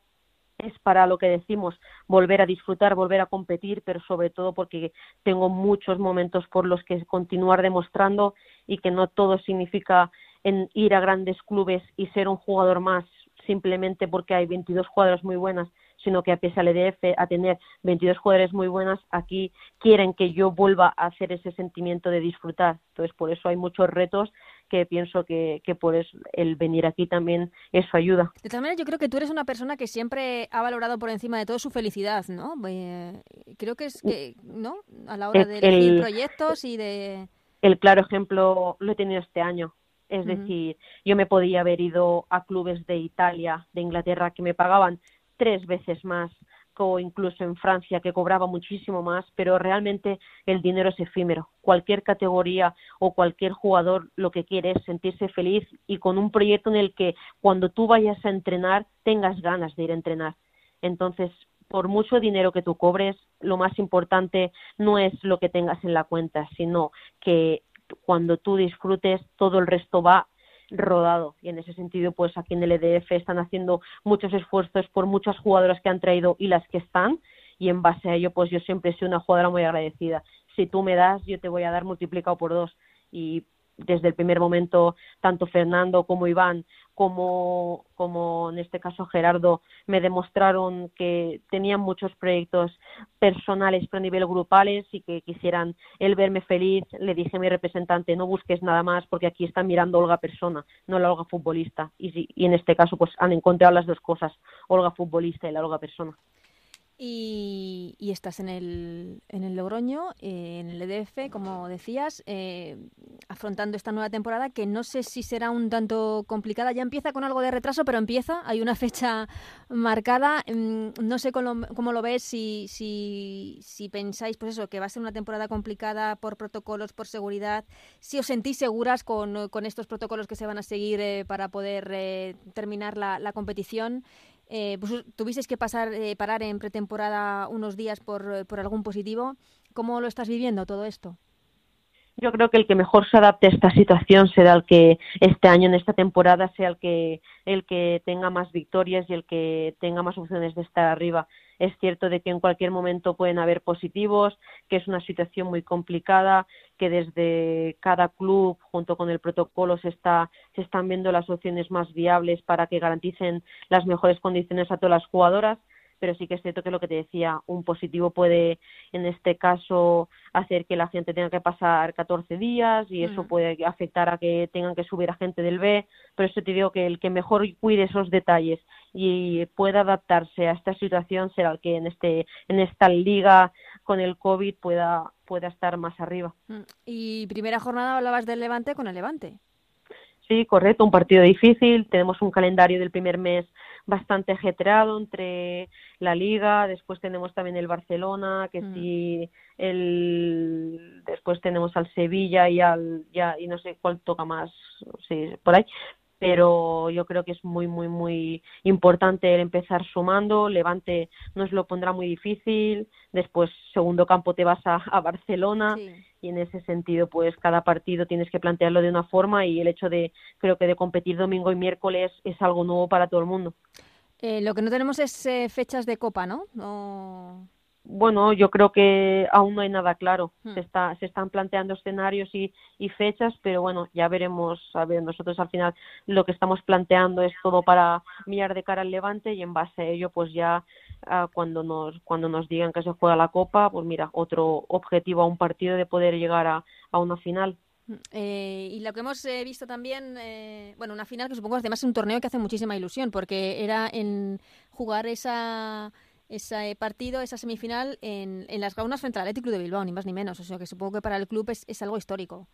es para lo que decimos, volver a disfrutar, volver a competir, pero sobre todo porque tengo muchos momentos por los que continuar demostrando y que no todo significa en ir a grandes clubes y ser un jugador más simplemente porque hay 22 jugadoras muy buenas, sino que a pesar del EDF a tener 22 jugadores muy buenas, aquí quieren que yo vuelva a hacer ese sentimiento de disfrutar. Entonces, por eso hay muchos retos que pienso que, que por eso el venir aquí también eso ayuda. De todas maneras, yo creo que tú eres una persona que siempre ha valorado por encima de todo su felicidad, ¿no? Eh, creo que es que, ¿no? A la hora de elegir el, proyectos y de... El claro ejemplo lo he tenido este año. Es uh -huh. decir, yo me podía haber ido a clubes de Italia, de Inglaterra, que me pagaban tres veces más o incluso en Francia que cobraba muchísimo más, pero realmente el dinero es efímero. Cualquier categoría o cualquier jugador lo que quiere es sentirse feliz y con un proyecto en el que cuando tú vayas a entrenar tengas ganas de ir a entrenar. Entonces, por mucho dinero que tú cobres, lo más importante no es lo que tengas en la cuenta, sino que cuando tú disfrutes todo el resto va rodado. Y en ese sentido pues aquí en el EDF están haciendo muchos esfuerzos por muchas jugadoras que han traído y las que están. Y en base a ello pues yo siempre sido una jugadora muy agradecida. Si tú me das yo te voy a dar multiplicado por dos. Y desde el primer momento tanto Fernando como Iván como, como en este caso Gerardo me demostraron que tenían muchos proyectos personales pero a nivel grupales y que quisieran el verme feliz le dije a mi representante no busques nada más porque aquí están mirando Olga persona no la Olga futbolista y, y en este caso pues han encontrado las dos cosas Olga futbolista y la Olga persona y, y, estás en el, en el Logroño, eh, en el EDF, como decías, eh, afrontando esta nueva temporada que no sé si será un tanto complicada. Ya empieza con algo de retraso, pero empieza. Hay una fecha marcada. Mm, no sé cómo, cómo lo ves, si, si, si, pensáis pues eso, que va a ser una temporada complicada por protocolos, por seguridad. Si os sentís seguras con, con estos protocolos que se van a seguir eh, para poder eh, terminar la, la competición. Eh, pues, tuvisteis que pasar, eh, parar en pretemporada unos días por, por, algún positivo. ¿Cómo lo estás viviendo todo esto? Yo creo que el que mejor se adapte a esta situación será el que este año, en esta temporada, sea el que, el que tenga más victorias y el que tenga más opciones de estar arriba. Es cierto de que en cualquier momento pueden haber positivos, que es una situación muy complicada, que desde cada club, junto con el protocolo, se, está, se están viendo las opciones más viables para que garanticen las mejores condiciones a todas las jugadoras pero sí que es cierto que lo que te decía, un positivo puede en este caso hacer que la gente tenga que pasar 14 días y eso mm. puede afectar a que tengan que subir a gente del B, pero eso te digo que el que mejor cuide esos detalles y pueda adaptarse a esta situación será el que en este en esta liga con el COVID pueda pueda estar más arriba. Y primera jornada hablabas del Levante con el Levante. Sí, correcto, un partido difícil. Tenemos un calendario del primer mes bastante ajetreado entre la liga, después tenemos también el Barcelona, que mm. sí, el después tenemos al Sevilla y al ya y no sé cuál toca más, sí, por ahí, pero yo creo que es muy muy muy importante el empezar sumando Levante nos lo pondrá muy difícil después segundo campo te vas a, a Barcelona sí. Y en ese sentido pues cada partido tienes que plantearlo de una forma y el hecho de creo que de competir domingo y miércoles es algo nuevo para todo el mundo eh, lo que no tenemos es eh, fechas de copa no, no bueno, yo creo que aún no hay nada claro. Hmm. Se, está, se están planteando escenarios y, y, fechas, pero bueno, ya veremos. A ver, nosotros al final lo que estamos planteando es todo para mirar de cara al Levante y en base a ello, pues ya uh, cuando nos cuando nos digan que se juega la Copa, pues mira, otro objetivo a un partido de poder llegar a, a una final. Hmm. Eh, y lo que hemos eh, visto también, eh, bueno, una final que supongo además es un torneo que hace muchísima ilusión, porque era en jugar esa ese partido, esa semifinal en, en las gaunas frente al Atlético de Bilbao, ni más ni menos. O sea que supongo que para el club es, es algo histórico.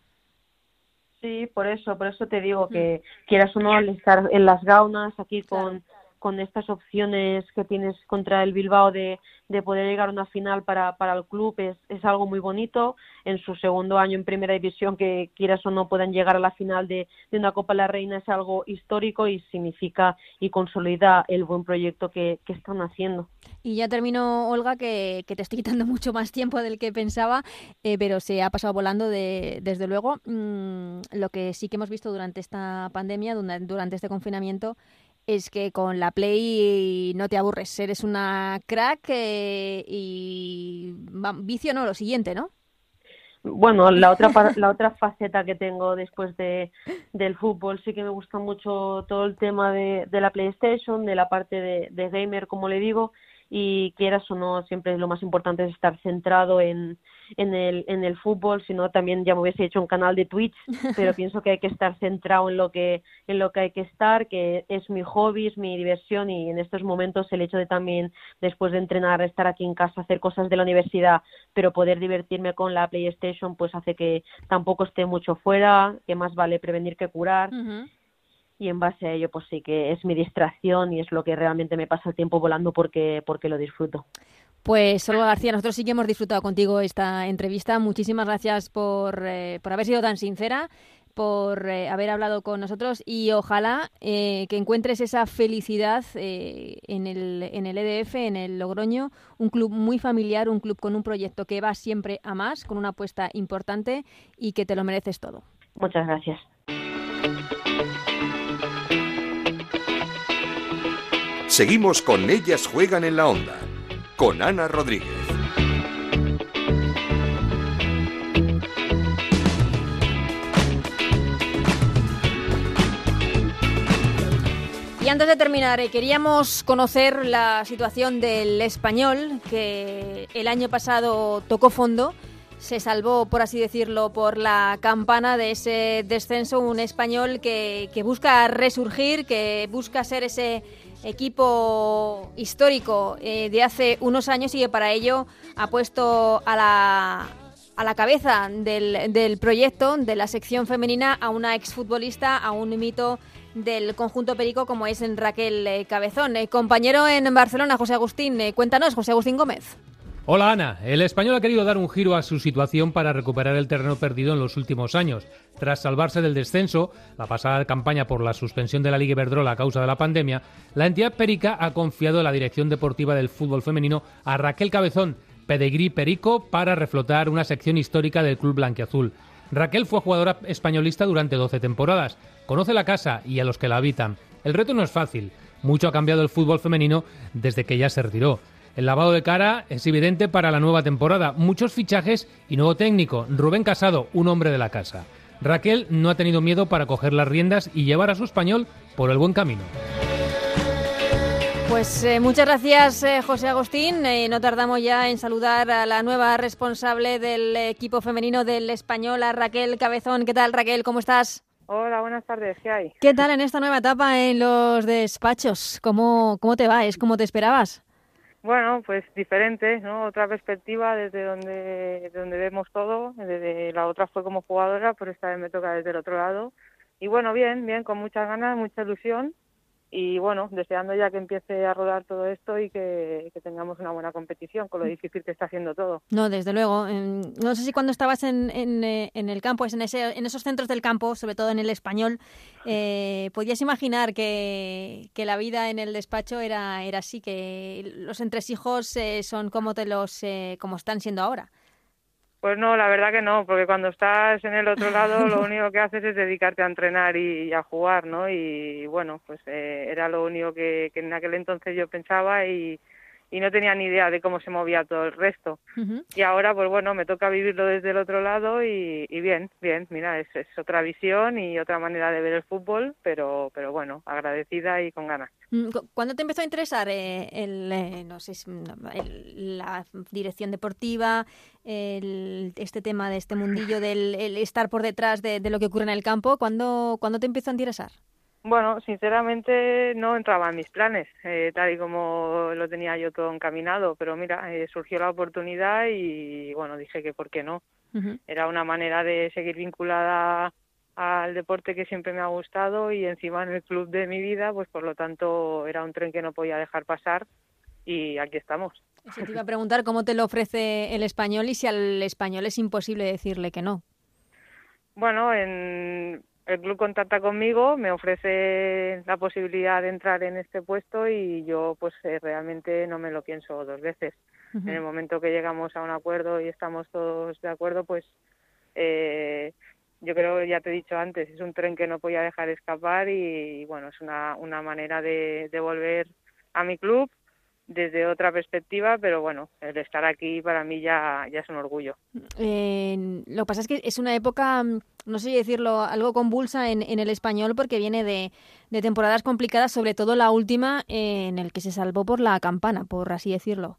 Sí, por eso, por eso te digo que quieras o no estar en las gaunas aquí con, con estas opciones que tienes contra el Bilbao de, de poder llegar a una final para, para el club es, es algo muy bonito. En su segundo año en primera división, que quieras o no puedan llegar a la final de, de una Copa de la Reina es algo histórico y significa y consolida el buen proyecto que, que están haciendo. Y ya termino, Olga, que, te estoy quitando mucho más tiempo del que pensaba, eh, pero se ha pasado volando de, desde luego. Mm, lo que sí que hemos visto durante esta pandemia, durante este confinamiento, es que con la Play no te aburres, eres una crack eh, y vicio no, lo siguiente, ¿no? Bueno, la otra la otra faceta que tengo después de del fútbol sí que me gusta mucho todo el tema de, de la PlayStation, de la parte de, de gamer, como le digo, y quieras o no, siempre lo más importante es estar centrado en, en, el, en el fútbol, sino también ya me hubiese hecho un canal de Twitch, pero pienso que hay que estar centrado en lo que, en lo que hay que estar, que es mi hobby, es mi diversión y en estos momentos el hecho de también, después de entrenar, estar aquí en casa, hacer cosas de la universidad, pero poder divertirme con la PlayStation, pues hace que tampoco esté mucho fuera, que más vale prevenir que curar. Uh -huh y en base a ello pues sí que es mi distracción y es lo que realmente me pasa el tiempo volando porque, porque lo disfruto. Pues Olga García, nosotros sí que hemos disfrutado contigo esta entrevista. Muchísimas gracias por, eh, por haber sido tan sincera, por eh, haber hablado con nosotros y ojalá eh, que encuentres esa felicidad eh, en, el, en el EDF, en el Logroño, un club muy familiar, un club con un proyecto que va siempre a más, con una apuesta importante y que te lo mereces todo. Muchas gracias. Seguimos con Ellas Juegan en la Onda, con Ana Rodríguez. Y antes de terminar, eh, queríamos conocer la situación del español, que el año pasado tocó fondo, se salvó, por así decirlo, por la campana de ese descenso, un español que, busca resurgir, que busca ser ese equipo histórico eh, de hace unos años y que para ello ha puesto a la, cabeza del, proyecto de la sección femenina a una exfutbolista, a un mito del conjunto Perico como es Raquel eh, Cabezón. Eh, compañero en Barcelona, José Agustín, cuéntanos, José Agustín Gómez. Hola Ana, el español ha querido dar un giro a su situación para recuperar el terreno perdido en los últimos años. Tras salvarse del descenso, la pasada campaña por la suspensión de la Liga Iberdrola a causa de la pandemia, la entidad perica ha confiado la dirección deportiva del fútbol femenino a Raquel Cabezón, pedigrí perico, para reflotar una sección histórica del club blanquiazul. Raquel fue jugadora españolista durante 12 temporadas, conoce la casa y a los que la habitan. El reto no es fácil, mucho ha cambiado el fútbol femenino desde que ya se retiró. El lavado de cara es evidente para la nueva temporada. Muchos fichajes y nuevo técnico, Rubén Casado, un hombre de la casa. Raquel no ha tenido miedo para coger las riendas y llevar a su español por el buen camino. Pues eh, muchas gracias, eh, José Agustín. Eh, no tardamos ya en saludar a la nueva responsable del equipo femenino del español, a Raquel Cabezón. ¿Qué tal, Raquel? ¿Cómo estás? Hola, buenas tardes. ¿Qué hay? ¿Qué tal en esta nueva etapa en los despachos? ¿Cómo, cómo te va? ¿Es como te esperabas? Bueno, pues diferente, ¿no? Otra perspectiva desde donde, donde vemos todo. Desde la otra fue como jugadora, pero esta vez me toca desde el otro lado. Y bueno, bien, bien, con muchas ganas, mucha ilusión. Y bueno, deseando ya que empiece a rodar todo esto y que, que tengamos una buena competición con lo difícil que está haciendo todo. No, desde luego. No sé si cuando estabas en, en, en el campo, en, ese, en esos centros del campo, sobre todo en el español, eh, podías imaginar que, que, la vida en el despacho era, era así, que los entresijos eh, son como te los eh, como están siendo ahora. Pues no, la verdad que no, porque cuando estás en el otro lado lo único que haces es dedicarte a entrenar y, y a jugar, ¿no? Y bueno, pues eh, era lo único que, que en aquel entonces yo pensaba y, y no tenía ni idea de cómo se movía todo el resto. Uh -huh. Y ahora, pues bueno, me toca vivirlo desde el otro lado y, y bien, bien, mira, es, es, otra visión y otra manera de ver el fútbol, pero, pero bueno, agradecida y con ganas. ¿Cuándo te empezó a interesar eh, el, eh, no sé, el, la dirección deportiva, el, este tema de este mundillo del el estar por detrás de, de, lo que ocurre en el campo? ¿Cuándo, ¿cuándo te empezó a interesar? Bueno, sinceramente no entraba en mis planes, eh, tal y como lo tenía yo todo encaminado, pero mira, eh, surgió la oportunidad y bueno, dije que por qué no. Era una manera de seguir vinculada al deporte que siempre me ha gustado y encima en el club de mi vida, pues por lo tanto era un tren que no podía dejar pasar y aquí estamos. te iba a preguntar cómo te lo ofrece el español y si al español es imposible decirle que no. Bueno, en, el club contacta conmigo, me ofrece la posibilidad de entrar en este puesto y yo pues eh, realmente no me lo pienso dos veces. En el momento que llegamos a un acuerdo y estamos todos de acuerdo, pues eh, yo creo, ya te he dicho antes, es un tren que no podía dejar escapar y, bueno, es una, una manera de, de volver a mi club desde otra perspectiva, pero bueno, el estar aquí para mí ya, ya es un orgullo. Eh, lo que pasa es que es una época, mm, no sé decirlo, algo convulsa en, en el español porque viene de, de, temporadas complicadas, sobre todo la última eh, en el que se salvó por la campana, por así decirlo.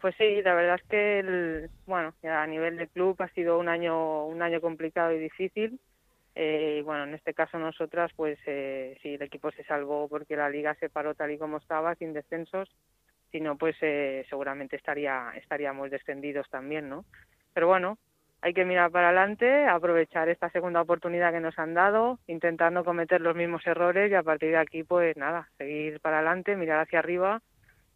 Pues sí, la verdad es que el, bueno, a nivel de club ha sido un año un año complicado y difícil. Eh, y bueno, en este caso nosotras, pues eh, sí, el equipo se salvó porque la liga se paró tal y como estaba, sin descensos si no, pues eh, seguramente estaría, estaríamos descendidos también, ¿no? Pero bueno, hay que mirar para adelante, aprovechar esta segunda oportunidad que nos han dado, intentando cometer los mismos errores y a partir de aquí, pues nada, seguir para adelante, mirar hacia arriba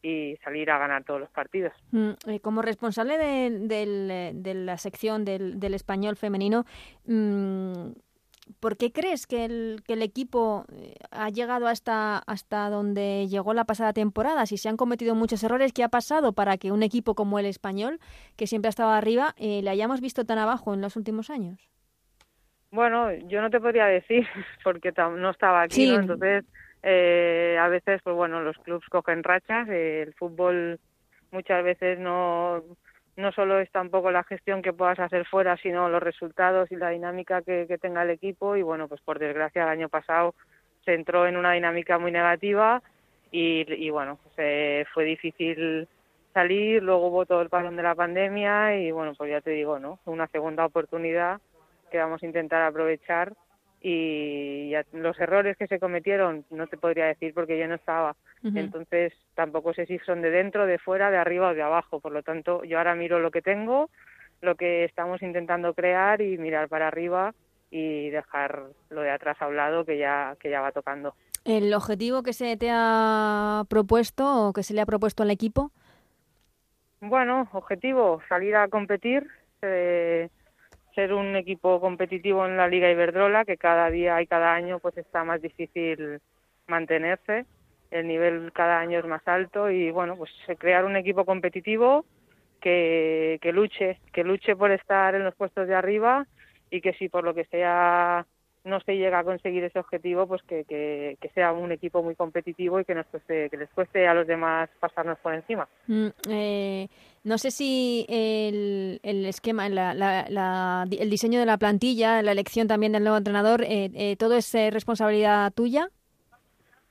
y salir a ganar todos los partidos. Mm, eh, como responsable de, de, la sección del, del español femenino, mmm, ¿Por qué crees que el, que el equipo eh, ha llegado hasta, hasta donde llegó la pasada temporada? Si se han cometido muchos errores, ¿qué ha pasado para que un equipo como el español, que siempre ha estado arriba, eh, le hayamos visto tan abajo en los últimos años? Bueno, yo no te podría decir porque no estaba aquí, entonces eh, a veces, pues bueno, los clubes cogen rachas, el fútbol muchas veces no no solo es tampoco la gestión que puedas hacer fuera, sino los resultados y la dinámica que, tenga el equipo. Y bueno, pues por desgracia el año pasado se entró en una dinámica muy negativa y, bueno, pues, fue difícil salir. Luego hubo todo el parón de la pandemia y bueno, pues ya te digo, ¿no? Una segunda oportunidad que vamos a intentar aprovechar y los errores que se cometieron no te podría decir porque yo no estaba. Entonces tampoco sé si son de dentro, de fuera, de arriba o de abajo. Por lo tanto, yo ahora miro lo que tengo, lo que estamos intentando crear y mirar para arriba y dejar lo de atrás a un lado que ya, que ya va tocando. ¿El objetivo que se te ha propuesto o que se le ha propuesto al equipo? Bueno, objetivo, salir a competir. Eh, ser un equipo competitivo en la Liga Iberdrola, que cada día y cada año pues está más difícil mantenerse. El nivel cada año es más alto y bueno, pues crear un equipo competitivo que, luche, que luche por estar en los puestos de arriba y que si por lo que sea no se llega a conseguir ese objetivo, pues que, que, sea un equipo muy competitivo y que, nos que les cueste a los demás pasarnos por encima. Mm, eh, no sé si el, el esquema, el diseño de la plantilla, la elección también del nuevo entrenador, eh, eh, ¿todo es responsabilidad tuya?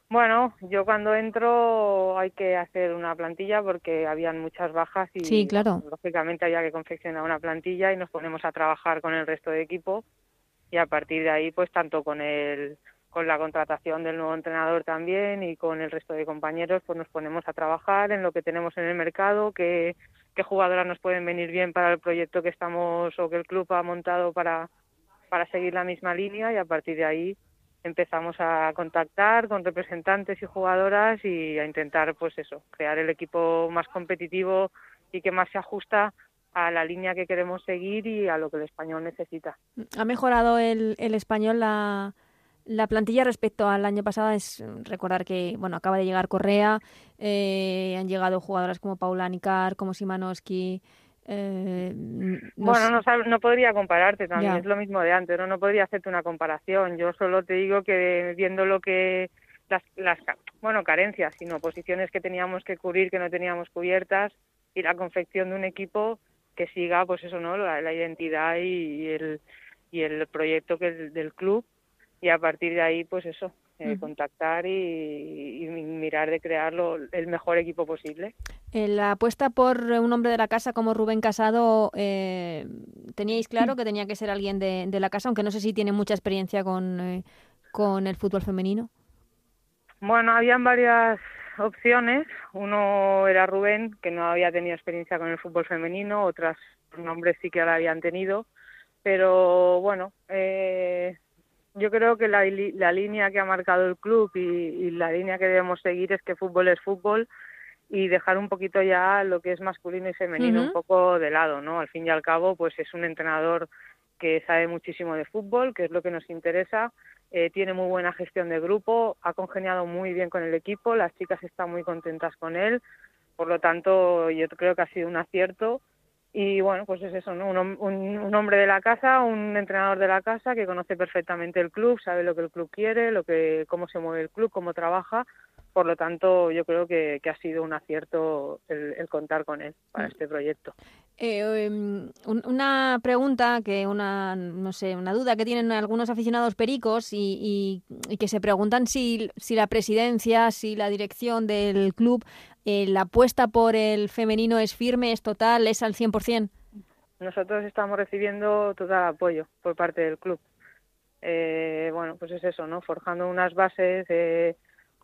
Bueno, yo cuando entro hay que hacer una plantilla porque habían muchas bajas y sí, claro. lógicamente había que confeccionar una plantilla y nos ponemos a trabajar con el resto de equipo y a partir de ahí pues tanto con el con la contratación del nuevo entrenador también y con el resto de compañeros pues nos ponemos a trabajar en lo que tenemos en el mercado qué, qué jugadoras nos pueden venir bien para el proyecto que estamos o que el club ha montado para para seguir la misma línea y a partir de ahí empezamos a contactar con representantes y jugadoras y a intentar pues eso crear el equipo más competitivo y que más se ajusta a la línea que queremos seguir y a lo que el español necesita. ¿Ha mejorado el, el español la, la plantilla respecto al año pasado? Es recordar que bueno acaba de llegar Correa, eh, han llegado jugadoras como Paula Nicar, como Simanowski. Eh, bueno, no, no, podría compararte también, es lo mismo de antes, ¿no? no podría hacerte una comparación. Yo solo te digo que viendo lo que las, las bueno carencias, sino posiciones que teníamos que cubrir que no teníamos cubiertas y la confección de un equipo que siga pues eso no la, identidad y, el y el proyecto que del club y a partir de ahí pues eso eh, contactar y, mirar de crearlo el mejor equipo posible. Eh, la apuesta por un hombre de la casa como Rubén Casado, eh, ¿teníais claro que tenía que ser alguien de, de, la casa? Aunque no sé si tiene mucha experiencia con, con el fútbol femenino? Bueno, habían varias opciones. Uno era Rubén, que no había tenido experiencia con el fútbol femenino, otras nombres sí que la habían tenido, pero bueno, eh, yo creo que la, la, línea que ha marcado el club y, y, la línea que debemos seguir es que fútbol es fútbol y dejar un poquito ya lo que es masculino y femenino un poco de lado, ¿no? Al fin y al cabo, pues es un entrenador que sabe muchísimo de fútbol, que es lo que nos interesa, eh, tiene muy buena gestión de grupo, ha congeniado muy bien con el equipo, las chicas están muy contentas con él, por lo tanto yo creo que ha sido un acierto y bueno, pues es eso, ¿no? Un, un, hombre de la casa, un entrenador de la casa que conoce perfectamente el club, sabe lo que el club quiere, lo que, cómo se mueve el club, cómo trabaja, por lo tanto yo creo que, ha sido un acierto el, contar con él para mm. este proyecto. Eh, em, una pregunta que una no sé una duda que tienen algunos aficionados pericos y, que se preguntan si, si la presidencia si la dirección del club eh, la apuesta por el femenino es firme es total es al 100%. Nosotros estamos recibiendo total apoyo por parte del club. Eh, bueno, pues es eso, ¿no? Forjando unas bases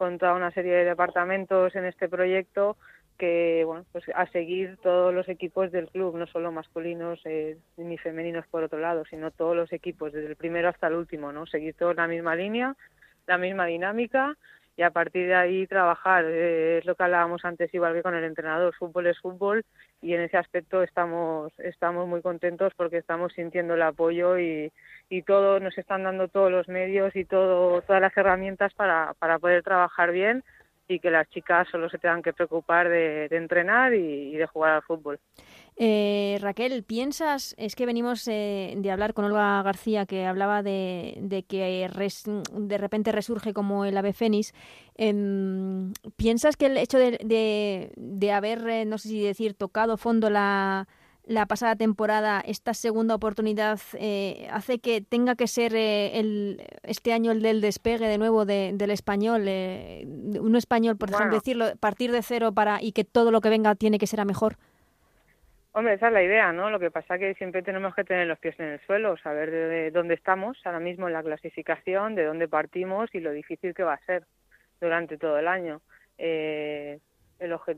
con toda una serie de departamentos en este proyecto que bueno pues a seguir todos los equipos del club no solo masculinos eh, ni femeninos por otro lado sino todos los equipos desde el primero hasta el último no seguir todos la misma línea la misma dinámica y a partir de ahí trabajar. Eh, es lo que hablábamos antes, igual que con el entrenador. Fútbol es fútbol y en ese aspecto estamos, estamos muy contentos porque estamos sintiendo el apoyo y, y todo, nos están dando todos los medios y todo, todas las herramientas para, para poder trabajar bien y que las chicas solo se tengan que preocupar de, entrenar y, de jugar al fútbol. Eh, Raquel, ¿piensas, es que venimos eh, de hablar con Olga García que hablaba de, que de repente resurge como el ave fénix, em, ¿piensas que el hecho de, de haber, eh, no sé si decir, tocado fondo la la pasada temporada, esta segunda oportunidad eh, hace que tenga que ser eh, el, este año el del despegue de nuevo del español, eh, un español, por ejemplo, decirlo, partir de cero para y que todo lo que venga tiene que ser a mejor. Hombre, esa es la idea, ¿no? Lo que pasa es que siempre tenemos que tener los pies en el suelo, saber de dónde estamos ahora mismo en la clasificación, de dónde partimos y lo difícil que va a ser durante todo el año. el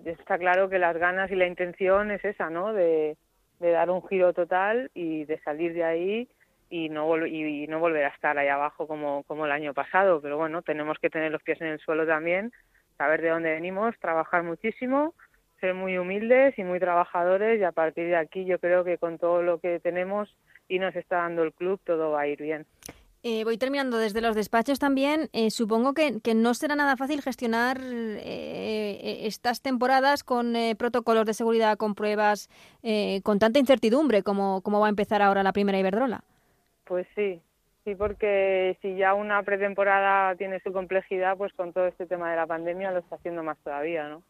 está claro que las ganas y la intención es esa, ¿no? De, de dar un giro total y de salir de ahí y no, y, no volver a estar ahí abajo como, como el año pasado. Pero bueno, tenemos que tener los pies en el suelo también, saber de dónde venimos, trabajar muchísimo, ser muy humildes y muy trabajadores y a partir de aquí yo creo que con todo lo que tenemos y nos está dando el club todo va a ir bien. Eh, voy terminando desde los despachos también. Eh, supongo que, no será nada fácil gestionar eh, estas temporadas con protocolos de seguridad, con pruebas, con tanta incertidumbre como, como va a empezar ahora la primera Iberdrola. Pues sí, sí, porque si ya una pretemporada tiene su complejidad, pues con todo este tema de la pandemia lo está haciendo más todavía, ¿no?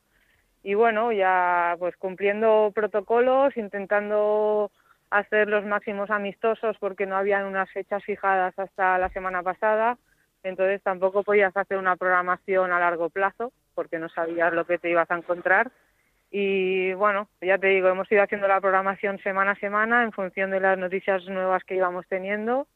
Y bueno, ya pues cumpliendo protocolos, intentando hacer los máximos amistosos porque no habían unas fechas fijadas hasta la semana pasada, entonces tampoco podías hacer una programación a largo plazo porque no sabías lo que te ibas a encontrar. Y bueno, ya te digo, hemos ido haciendo la programación semana a semana en función de las noticias nuevas que íbamos teniendo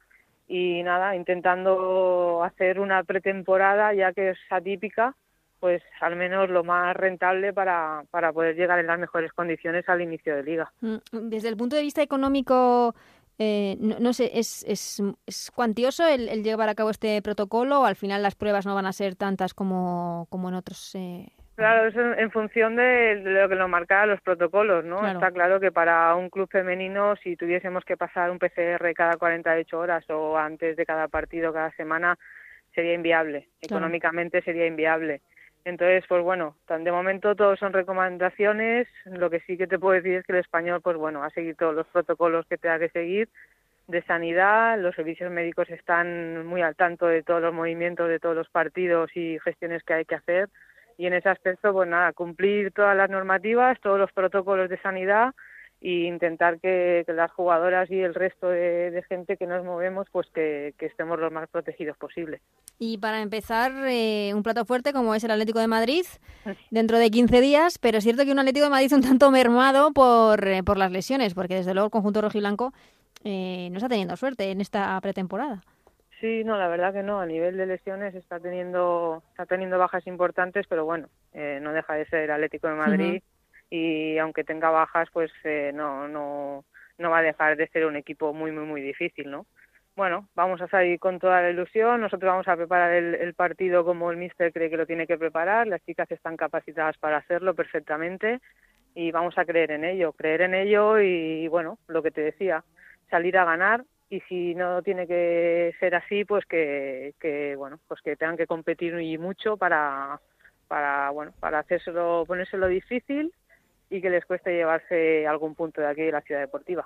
y nada, intentando hacer una pretemporada ya que es atípica pues al menos lo más rentable para, para poder llegar en las mejores condiciones al inicio de liga. Mm, desde el punto de vista económico, eh, no, sé, ¿es, es, es cuantioso el, llevar a cabo este protocolo o al final las pruebas no van a ser tantas como, como en otros? Eh... Claro, eso en función de, lo que nos marcan los protocolos, ¿no? Está claro que para un club femenino, si tuviésemos que pasar un PCR cada 48 horas o antes de cada partido, cada semana, sería inviable. Económicamente sería inviable. Entonces, pues bueno, de momento todos son recomendaciones. Lo que sí que te puedo decir es que el español, pues bueno, ha seguido todos los protocolos que tenga que seguir de sanidad. Los servicios médicos están muy al tanto de todos los movimientos de todos los partidos y gestiones que hay que hacer. Y en ese aspecto, pues nada, cumplir todas las normativas, todos los protocolos de sanidad e intentar que, las jugadoras y el resto de, gente que nos movemos pues que, estemos lo más protegidos posible. Y para empezar, eh, un plato fuerte como es el Atlético de Madrid dentro de 15 días, pero es cierto que un Atlético de Madrid un tanto mermado por, eh, por las lesiones, porque desde luego el conjunto rojiblanco eh, no está teniendo suerte en esta pretemporada. Sí, no, la verdad que no. A nivel de lesiones está teniendo, está teniendo bajas importantes, pero bueno, eh, no deja de ser Atlético de Madrid y aunque tenga bajas, pues eh, no, no, no va a dejar de ser un equipo muy, muy, muy difícil, ¿no? Bueno, vamos a salir con toda la ilusión. Nosotros vamos a preparar el, partido como el míster cree que lo tiene que preparar. Las chicas están capacitadas para hacerlo perfectamente y vamos a creer en ello, creer en ello y bueno, lo que te decía, salir a ganar y si no tiene que ser así, pues que, que bueno, pues que tengan que competir y mucho para para bueno, para hacérselo ponérselo difícil y que les cueste llevarse algún punto de aquí de la ciudad deportiva.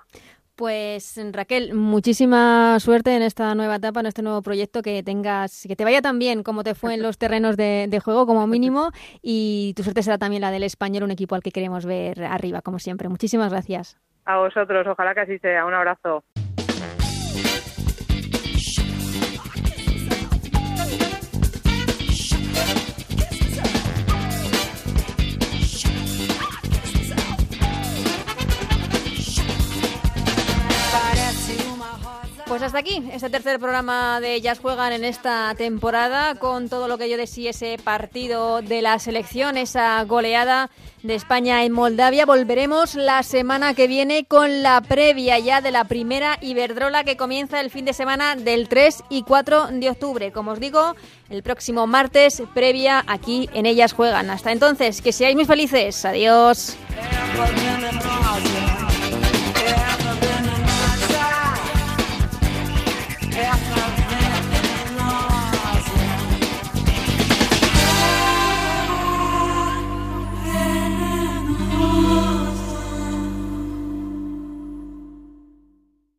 Pues Raquel, muchísima suerte en esta nueva etapa, en este nuevo proyecto, que tengas, que te vaya tan bien como te fue en los terrenos de, de, juego como mínimo y tu suerte será también la del español, un equipo al que queremos ver arriba, como siempre. Muchísimas gracias. A vosotros, ojalá que así sea. Un abrazo. Pues hasta aquí, este tercer programa de Ellas Juegan en esta temporada, con todo lo que yo decía ese partido de la selección, esa goleada de España en Moldavia. Volveremos la semana que viene con la previa ya de la primera Iberdrola que comienza el fin de semana del 3 y 4 de octubre. Como os digo, el próximo martes, previa aquí en Ellas Juegan. Hasta entonces, que seáis muy felices. Adiós. Yeah.